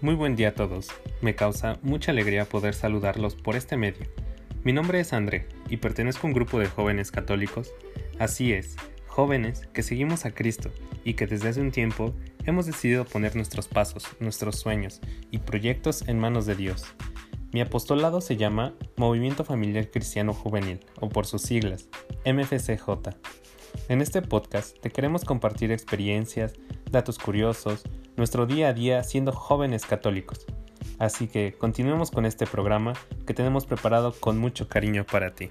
Muy buen día a todos. Me causa mucha alegría poder saludarlos por este medio. Mi nombre es André y pertenezco a un grupo de jóvenes católicos. Así es, jóvenes que seguimos a Cristo y que desde hace un tiempo hemos decidido poner nuestros pasos, nuestros sueños y proyectos en manos de Dios. Mi apostolado se llama Movimiento Familiar Cristiano Juvenil, o por sus siglas, MFCJ. En este podcast te queremos compartir experiencias, datos curiosos, nuestro día a día siendo jóvenes católicos. Así que continuemos con este programa que tenemos preparado con mucho cariño para ti.